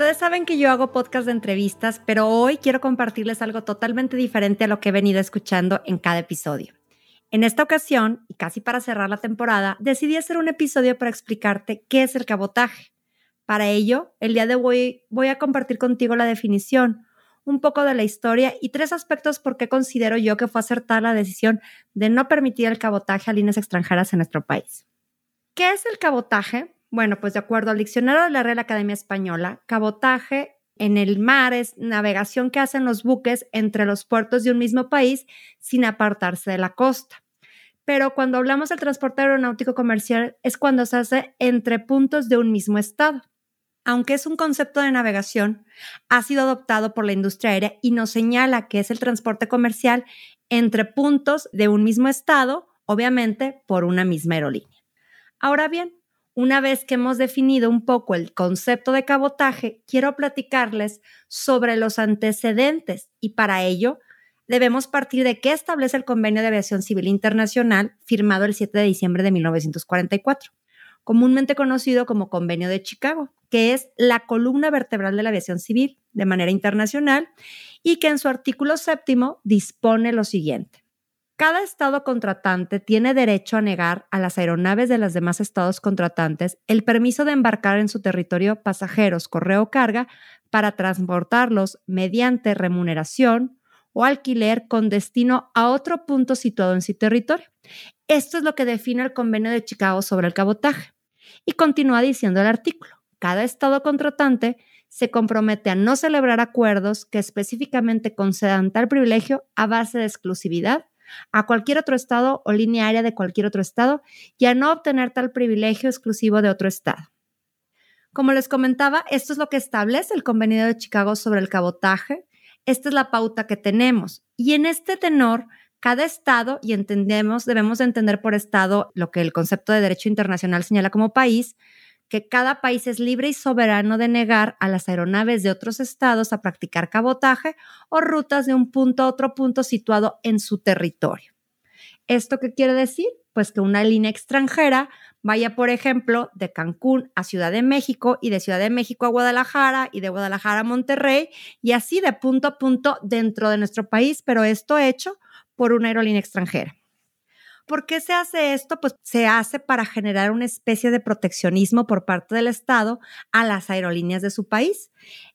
Ustedes saben que yo hago podcast de entrevistas, pero hoy quiero compartirles algo totalmente diferente a lo que he venido escuchando en cada episodio. En esta ocasión, y casi para cerrar la temporada, decidí hacer un episodio para explicarte qué es el cabotaje. Para ello, el día de hoy voy a compartir contigo la definición, un poco de la historia y tres aspectos por qué considero yo que fue acertada la decisión de no permitir el cabotaje a líneas extranjeras en nuestro país. ¿Qué es el cabotaje? Bueno, pues de acuerdo al diccionario de la Real Academia Española, cabotaje en el mar es navegación que hacen los buques entre los puertos de un mismo país sin apartarse de la costa. Pero cuando hablamos del transporte aeronáutico comercial es cuando se hace entre puntos de un mismo estado. Aunque es un concepto de navegación, ha sido adoptado por la industria aérea y nos señala que es el transporte comercial entre puntos de un mismo estado, obviamente por una misma aerolínea. Ahora bien, una vez que hemos definido un poco el concepto de cabotaje, quiero platicarles sobre los antecedentes y para ello debemos partir de qué establece el Convenio de Aviación Civil Internacional firmado el 7 de diciembre de 1944, comúnmente conocido como Convenio de Chicago, que es la columna vertebral de la aviación civil de manera internacional y que en su artículo séptimo dispone lo siguiente. Cada estado contratante tiene derecho a negar a las aeronaves de los demás estados contratantes el permiso de embarcar en su territorio pasajeros, correo o carga para transportarlos mediante remuneración o alquiler con destino a otro punto situado en su territorio. Esto es lo que define el convenio de Chicago sobre el cabotaje. Y continúa diciendo el artículo. Cada estado contratante se compromete a no celebrar acuerdos que específicamente concedan tal privilegio a base de exclusividad a cualquier otro estado o línea de cualquier otro estado y a no obtener tal privilegio exclusivo de otro estado. Como les comentaba, esto es lo que establece el Convenio de Chicago sobre el cabotaje. Esta es la pauta que tenemos. Y en este tenor, cada estado, y entendemos, debemos de entender por estado lo que el concepto de derecho internacional señala como país, que cada país es libre y soberano de negar a las aeronaves de otros estados a practicar cabotaje o rutas de un punto a otro punto situado en su territorio. ¿Esto qué quiere decir? Pues que una línea extranjera vaya, por ejemplo, de Cancún a Ciudad de México y de Ciudad de México a Guadalajara y de Guadalajara a Monterrey y así de punto a punto dentro de nuestro país, pero esto hecho por una aerolínea extranjera. ¿Por qué se hace esto? Pues se hace para generar una especie de proteccionismo por parte del Estado a las aerolíneas de su país.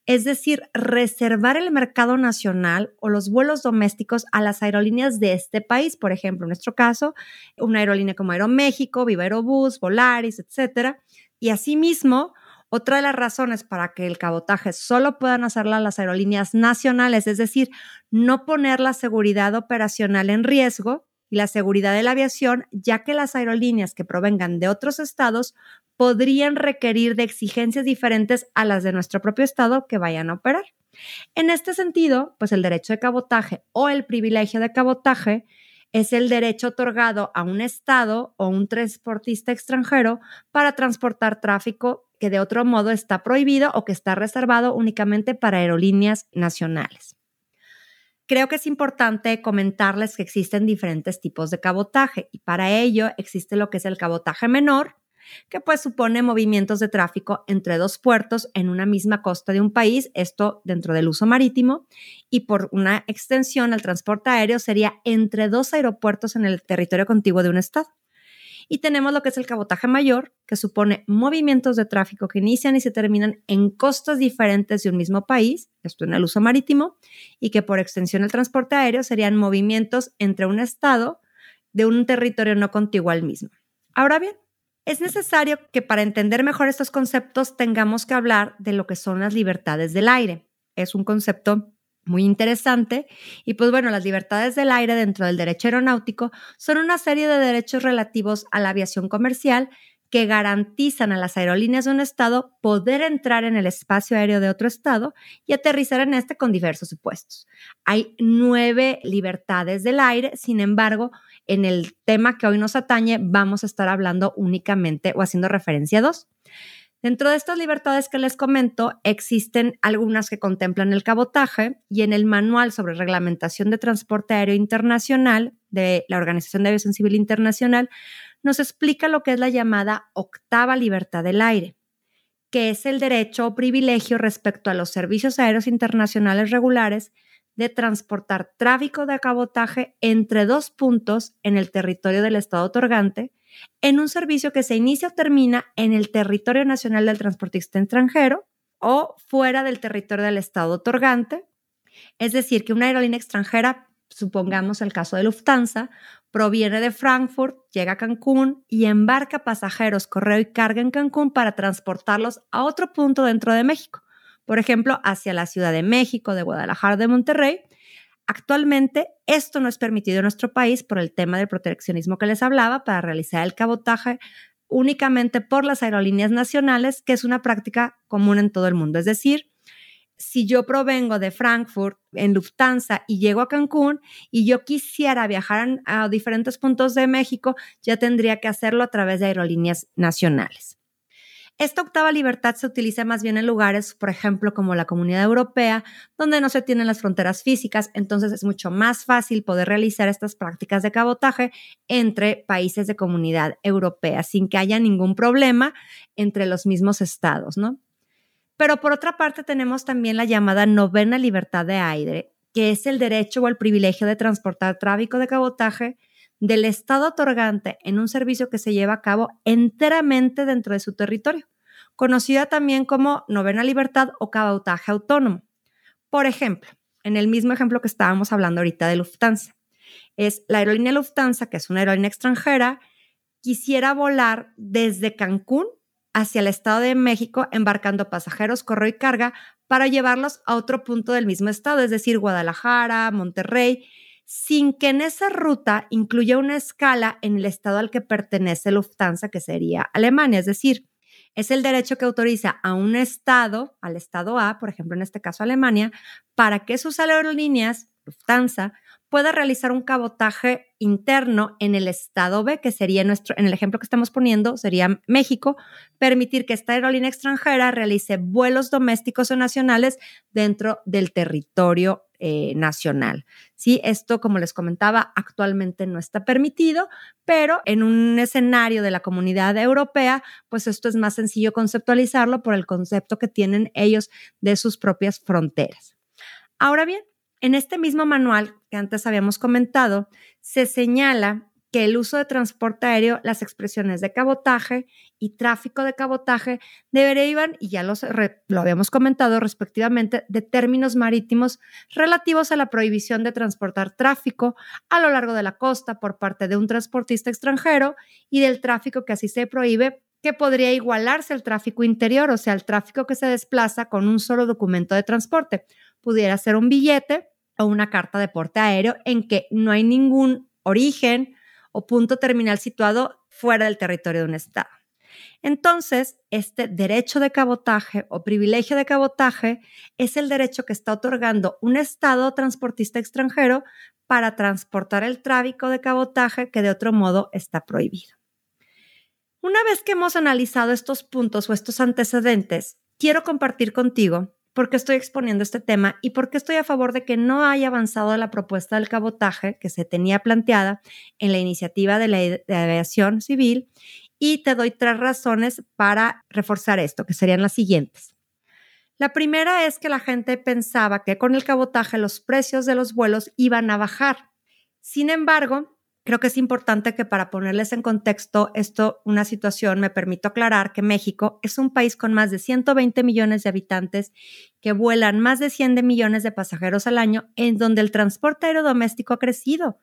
Es decir, reservar el mercado nacional o los vuelos domésticos a las aerolíneas de este país. Por ejemplo, en nuestro caso, una aerolínea como Aeroméxico, Viva Aerobús, Volaris, etcétera. Y asimismo, otra de las razones para que el cabotaje solo puedan hacerla las aerolíneas nacionales, es decir, no poner la seguridad operacional en riesgo, y la seguridad de la aviación, ya que las aerolíneas que provengan de otros estados podrían requerir de exigencias diferentes a las de nuestro propio estado que vayan a operar. En este sentido, pues el derecho de cabotaje o el privilegio de cabotaje es el derecho otorgado a un estado o un transportista extranjero para transportar tráfico que de otro modo está prohibido o que está reservado únicamente para aerolíneas nacionales. Creo que es importante comentarles que existen diferentes tipos de cabotaje y para ello existe lo que es el cabotaje menor, que pues supone movimientos de tráfico entre dos puertos en una misma costa de un país, esto dentro del uso marítimo, y por una extensión al transporte aéreo sería entre dos aeropuertos en el territorio contiguo de un estado. Y tenemos lo que es el cabotaje mayor, que supone movimientos de tráfico que inician y se terminan en costas diferentes de un mismo país, esto en el uso marítimo, y que por extensión el transporte aéreo serían movimientos entre un estado de un territorio no contiguo al mismo. Ahora bien, es necesario que para entender mejor estos conceptos tengamos que hablar de lo que son las libertades del aire. Es un concepto muy interesante. Y pues bueno, las libertades del aire dentro del derecho aeronáutico son una serie de derechos relativos a la aviación comercial que garantizan a las aerolíneas de un estado poder entrar en el espacio aéreo de otro estado y aterrizar en este con diversos supuestos. Hay nueve libertades del aire, sin embargo, en el tema que hoy nos atañe vamos a estar hablando únicamente o haciendo referencia a dos. Dentro de estas libertades que les comento, existen algunas que contemplan el cabotaje y en el Manual sobre Reglamentación de Transporte Aéreo Internacional de la Organización de Aviación Civil Internacional nos explica lo que es la llamada octava libertad del aire, que es el derecho o privilegio respecto a los servicios aéreos internacionales regulares de transportar tráfico de cabotaje entre dos puntos en el territorio del Estado otorgante en un servicio que se inicia o termina en el territorio nacional del transportista extranjero o fuera del territorio del Estado otorgante. Es decir, que una aerolínea extranjera, supongamos el caso de Lufthansa, proviene de Frankfurt, llega a Cancún y embarca pasajeros, correo y carga en Cancún para transportarlos a otro punto dentro de México, por ejemplo, hacia la Ciudad de México, de Guadalajara, de Monterrey. Actualmente esto no es permitido en nuestro país por el tema del proteccionismo que les hablaba para realizar el cabotaje únicamente por las aerolíneas nacionales, que es una práctica común en todo el mundo. Es decir, si yo provengo de Frankfurt en Lufthansa y llego a Cancún y yo quisiera viajar a diferentes puntos de México, ya tendría que hacerlo a través de aerolíneas nacionales. Esta octava libertad se utiliza más bien en lugares, por ejemplo, como la Comunidad Europea, donde no se tienen las fronteras físicas, entonces es mucho más fácil poder realizar estas prácticas de cabotaje entre países de comunidad europea sin que haya ningún problema entre los mismos estados, ¿no? Pero por otra parte tenemos también la llamada novena libertad de aire, que es el derecho o el privilegio de transportar tráfico de cabotaje del Estado otorgante en un servicio que se lleva a cabo enteramente dentro de su territorio, conocida también como novena libertad o cabotaje autónomo. Por ejemplo, en el mismo ejemplo que estábamos hablando ahorita de Lufthansa, es la aerolínea Lufthansa, que es una aerolínea extranjera, quisiera volar desde Cancún hacia el Estado de México embarcando pasajeros, correo y carga para llevarlos a otro punto del mismo estado, es decir, Guadalajara, Monterrey, sin que en esa ruta incluya una escala en el estado al que pertenece Lufthansa, que sería Alemania, es decir, es el derecho que autoriza a un estado, al estado A, por ejemplo, en este caso Alemania, para que sus aerolíneas, Lufthansa, pueda realizar un cabotaje interno en el estado B, que sería nuestro, en el ejemplo que estamos poniendo, sería México, permitir que esta aerolínea extranjera realice vuelos domésticos o nacionales dentro del territorio eh, nacional. Sí, esto, como les comentaba, actualmente no está permitido, pero en un escenario de la comunidad europea, pues esto es más sencillo conceptualizarlo por el concepto que tienen ellos de sus propias fronteras. Ahora bien, en este mismo manual que antes habíamos comentado, se señala que el uso de transporte aéreo, las expresiones de cabotaje y tráfico de cabotaje derivan, y ya lo habíamos comentado respectivamente, de términos marítimos relativos a la prohibición de transportar tráfico a lo largo de la costa por parte de un transportista extranjero y del tráfico que así se prohíbe que podría igualarse al tráfico interior, o sea, el tráfico que se desplaza con un solo documento de transporte. Pudiera ser un billete o una carta de porte aéreo en que no hay ningún origen o punto terminal situado fuera del territorio de un Estado. Entonces, este derecho de cabotaje o privilegio de cabotaje es el derecho que está otorgando un Estado transportista extranjero para transportar el tráfico de cabotaje que de otro modo está prohibido. Una vez que hemos analizado estos puntos o estos antecedentes, quiero compartir contigo por qué estoy exponiendo este tema y por qué estoy a favor de que no haya avanzado la propuesta del cabotaje que se tenía planteada en la iniciativa de la aviación civil y te doy tres razones para reforzar esto, que serían las siguientes. La primera es que la gente pensaba que con el cabotaje los precios de los vuelos iban a bajar. Sin embargo, Creo que es importante que para ponerles en contexto esto, una situación, me permito aclarar que México es un país con más de 120 millones de habitantes que vuelan más de 100 millones de pasajeros al año, en donde el transporte aéreo doméstico ha crecido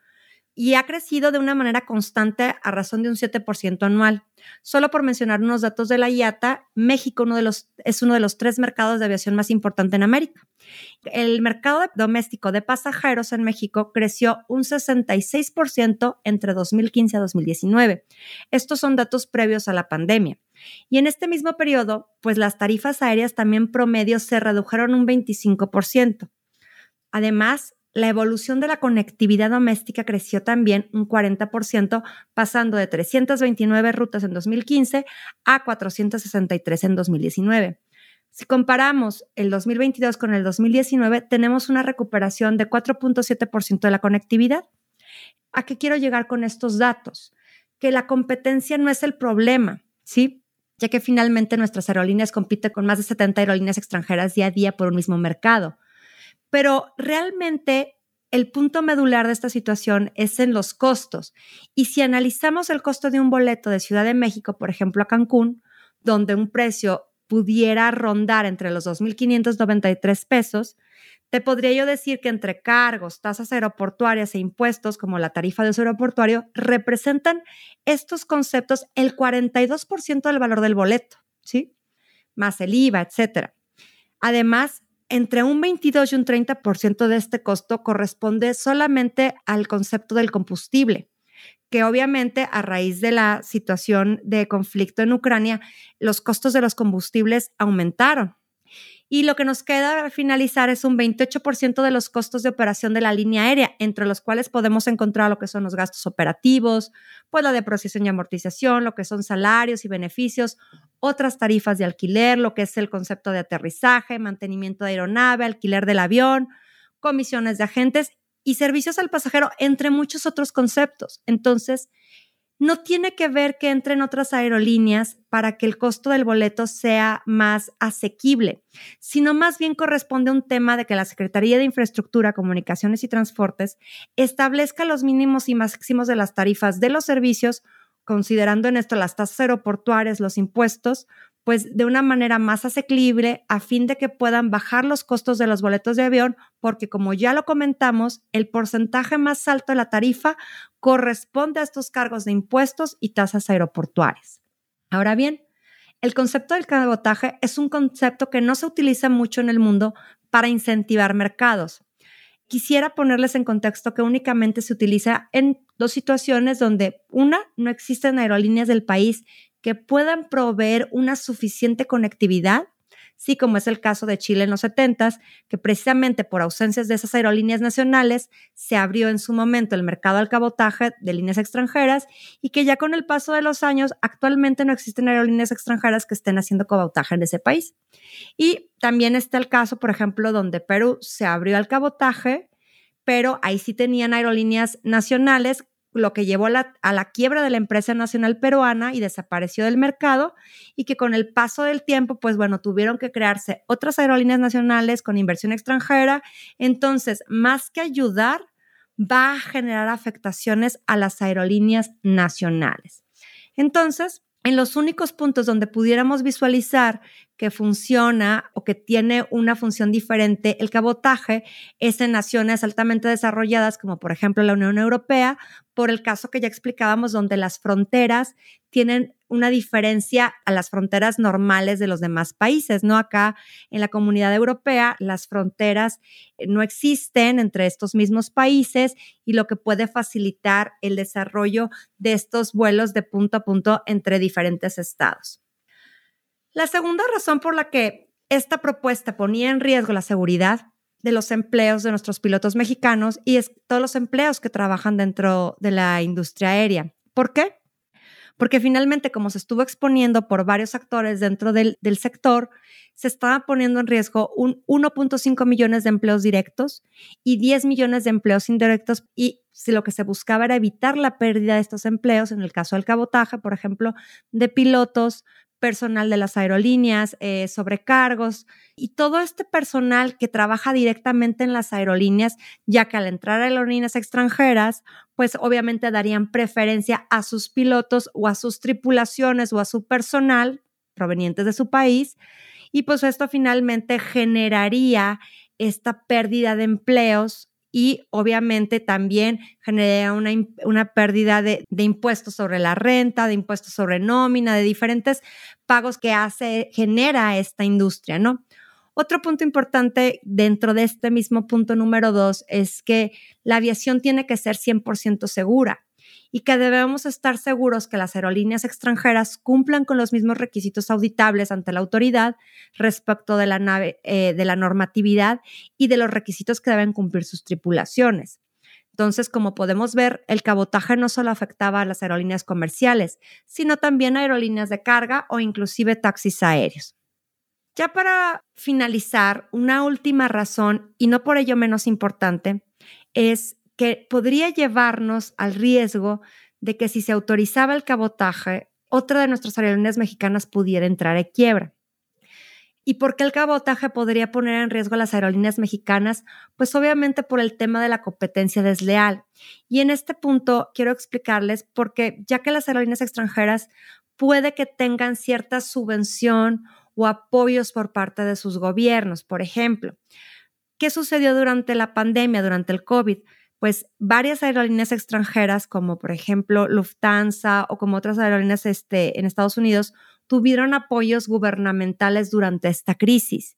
y ha crecido de una manera constante a razón de un 7% anual. Solo por mencionar unos datos de la IATA, México uno de los, es uno de los tres mercados de aviación más importante en América. El mercado doméstico de pasajeros en México creció un 66% entre 2015 a 2019. Estos son datos previos a la pandemia. Y en este mismo periodo, pues las tarifas aéreas también promedio se redujeron un 25%. Además, la evolución de la conectividad doméstica creció también un 40%, pasando de 329 rutas en 2015 a 463 en 2019. Si comparamos el 2022 con el 2019, tenemos una recuperación de 4.7% de la conectividad. ¿A qué quiero llegar con estos datos? Que la competencia no es el problema, ¿sí? Ya que finalmente nuestras aerolíneas compiten con más de 70 aerolíneas extranjeras día a día por un mismo mercado. Pero realmente el punto medular de esta situación es en los costos. Y si analizamos el costo de un boleto de Ciudad de México, por ejemplo, a Cancún, donde un precio pudiera rondar entre los 2.593 pesos, te podría yo decir que entre cargos, tasas aeroportuarias e impuestos, como la tarifa de uso aeroportuario, representan estos conceptos el 42% del valor del boleto, ¿sí? Más el IVA, etcétera. Además, entre un 22 y un 30% de este costo corresponde solamente al concepto del combustible que obviamente a raíz de la situación de conflicto en Ucrania, los costos de los combustibles aumentaron. Y lo que nos queda finalizar es un 28% de los costos de operación de la línea aérea, entre los cuales podemos encontrar lo que son los gastos operativos, pues la depreciación y amortización, lo que son salarios y beneficios, otras tarifas de alquiler, lo que es el concepto de aterrizaje, mantenimiento de aeronave, alquiler del avión, comisiones de agentes y servicios al pasajero, entre muchos otros conceptos. Entonces, no tiene que ver que entren otras aerolíneas para que el costo del boleto sea más asequible, sino más bien corresponde a un tema de que la Secretaría de Infraestructura, Comunicaciones y Transportes establezca los mínimos y máximos de las tarifas de los servicios, considerando en esto las tasas aeroportuarias, los impuestos, pues de una manera más asequible a fin de que puedan bajar los costos de los boletos de avión, porque como ya lo comentamos, el porcentaje más alto de la tarifa corresponde a estos cargos de impuestos y tasas aeroportuarias. Ahora bien, el concepto del cabotaje es un concepto que no se utiliza mucho en el mundo para incentivar mercados. Quisiera ponerles en contexto que únicamente se utiliza en dos situaciones donde, una, no existen aerolíneas del país que puedan proveer una suficiente conectividad, sí como es el caso de Chile en los 70, que precisamente por ausencias de esas aerolíneas nacionales se abrió en su momento el mercado al cabotaje de líneas extranjeras y que ya con el paso de los años actualmente no existen aerolíneas extranjeras que estén haciendo cabotaje en ese país. Y también está el caso, por ejemplo, donde Perú se abrió al cabotaje, pero ahí sí tenían aerolíneas nacionales lo que llevó a la, quiebra de la empresa nacional peruana y desapareció del mercado y que con el paso del tiempo, pues bueno, tuvieron que crearse otras aerolíneas nacionales con inversión extranjera. Entonces, más que ayudar, va a generar afectaciones a las aerolíneas nacionales. Entonces, en los únicos puntos donde pudiéramos visualizar que funciona o que tiene una función diferente el cabotaje es en naciones altamente desarrolladas como por ejemplo la Unión Europea, por el caso que ya explicábamos donde las fronteras tienen una diferencia a las fronteras normales de los demás países, ¿no? Acá en la comunidad europea las fronteras eh, no existen entre estos mismos países y lo que puede facilitar el desarrollo de estos vuelos de punto a punto entre diferentes estados. La segunda razón por la que esta propuesta ponía en riesgo la seguridad de los empleos de nuestros pilotos mexicanos y todos los empleos que trabajan dentro de la industria aérea. ¿Por qué? porque finalmente como se estuvo exponiendo por varios actores dentro del, sector, se estaba poniendo en riesgo un 1.5 millones de empleos directos y 10 millones de empleos indirectos y si lo que se buscaba era evitar la pérdida de estos empleos, en el caso del cabotaje, por ejemplo, de pilotos, personal de las aerolíneas, eh, sobrecargos y todo este personal que trabaja directamente en las aerolíneas, ya que al entrar a aerolíneas extranjeras, pues obviamente darían preferencia a sus pilotos o a sus tripulaciones o a su personal provenientes de su país. Y pues esto finalmente generaría esta pérdida de empleos y obviamente también genera una, una pérdida de, de, impuestos sobre la renta, de impuestos sobre nómina, de diferentes pagos que hace, genera esta industria, ¿no? Otro punto importante dentro de este mismo punto número dos es que la aviación tiene que ser 100% segura y que debemos estar seguros que las aerolíneas extranjeras cumplan con los mismos requisitos auditables ante la autoridad respecto de la, nave, eh, de la normatividad y de los requisitos que deben cumplir sus tripulaciones. Entonces, como podemos ver, el cabotaje no solo afectaba a las aerolíneas comerciales, sino también a aerolíneas de carga o inclusive taxis aéreos. Ya para finalizar, una última razón, y no por ello menos importante, es que podría llevarnos al riesgo de que si se autorizaba el cabotaje, otra de nuestras aerolíneas mexicanas pudiera entrar en quiebra. ¿Y por qué el cabotaje podría poner en riesgo a las aerolíneas mexicanas? Pues obviamente por el tema de la competencia desleal. Y en este punto quiero explicarles porque ya que las aerolíneas extranjeras puede que tengan cierta subvención o apoyos por parte de sus gobiernos. Por ejemplo, ¿qué sucedió durante la pandemia, durante el COVID? Pues varias aerolíneas extranjeras, como por ejemplo Lufthansa o como otras aerolíneas este, en Estados Unidos, tuvieron apoyos gubernamentales durante esta crisis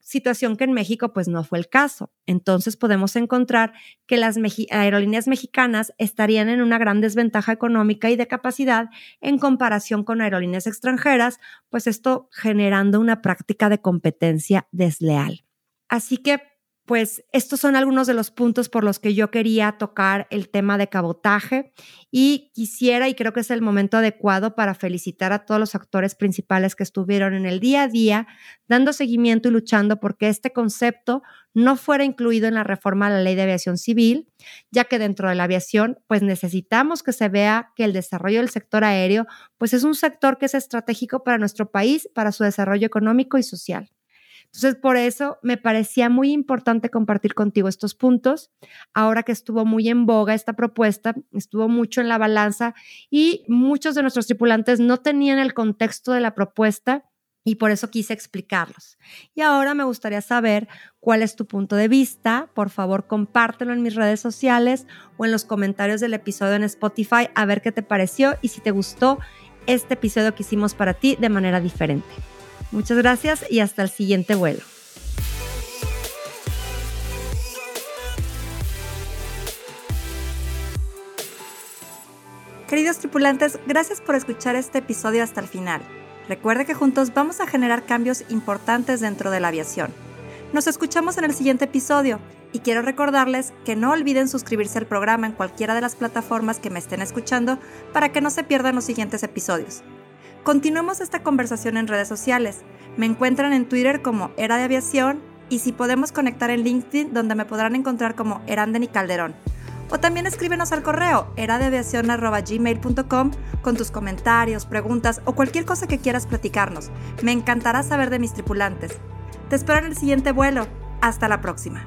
situación que en México pues no fue el caso. Entonces podemos encontrar que las aerolíneas mexicanas estarían en una gran desventaja económica y de capacidad en comparación con aerolíneas extranjeras, pues esto generando una práctica de competencia desleal. Así que pues estos son algunos de los puntos por los que yo quería tocar el tema de cabotaje y quisiera, y creo que es el momento adecuado para felicitar a todos los actores principales que estuvieron en el día a día dando seguimiento y luchando porque este concepto no fuera incluido en la reforma a la ley de aviación civil, ya que dentro de la aviación pues necesitamos que se vea que el desarrollo del sector aéreo pues es un sector que es estratégico para nuestro país, para su desarrollo económico y social. Entonces, por eso me parecía muy importante compartir contigo estos puntos. Ahora que estuvo muy en boga esta propuesta, estuvo mucho en la balanza y muchos de nuestros tripulantes no tenían el contexto de la propuesta y por eso quise explicarlos. Y ahora me gustaría saber cuál es tu punto de vista. Por favor, compártelo en mis redes sociales o en los comentarios del episodio en Spotify a ver qué te pareció y si te gustó este episodio que hicimos para ti de manera diferente. Muchas gracias y hasta el siguiente vuelo. Queridos tripulantes, gracias por escuchar este episodio hasta el final. Recuerde que juntos vamos a generar cambios importantes dentro de la aviación. Nos escuchamos en el siguiente episodio y quiero recordarles que no olviden suscribirse al programa en cualquiera de las plataformas que me estén escuchando para que no se pierdan los siguientes episodios. Continuemos esta conversación en redes sociales. Me encuentran en Twitter como Era de Aviación y si podemos conectar en LinkedIn donde me podrán encontrar como Eranden y Calderón. O también escríbenos al correo eradeaviacion.gmail.com con tus comentarios, preguntas o cualquier cosa que quieras platicarnos. Me encantará saber de mis tripulantes. Te espero en el siguiente vuelo. Hasta la próxima.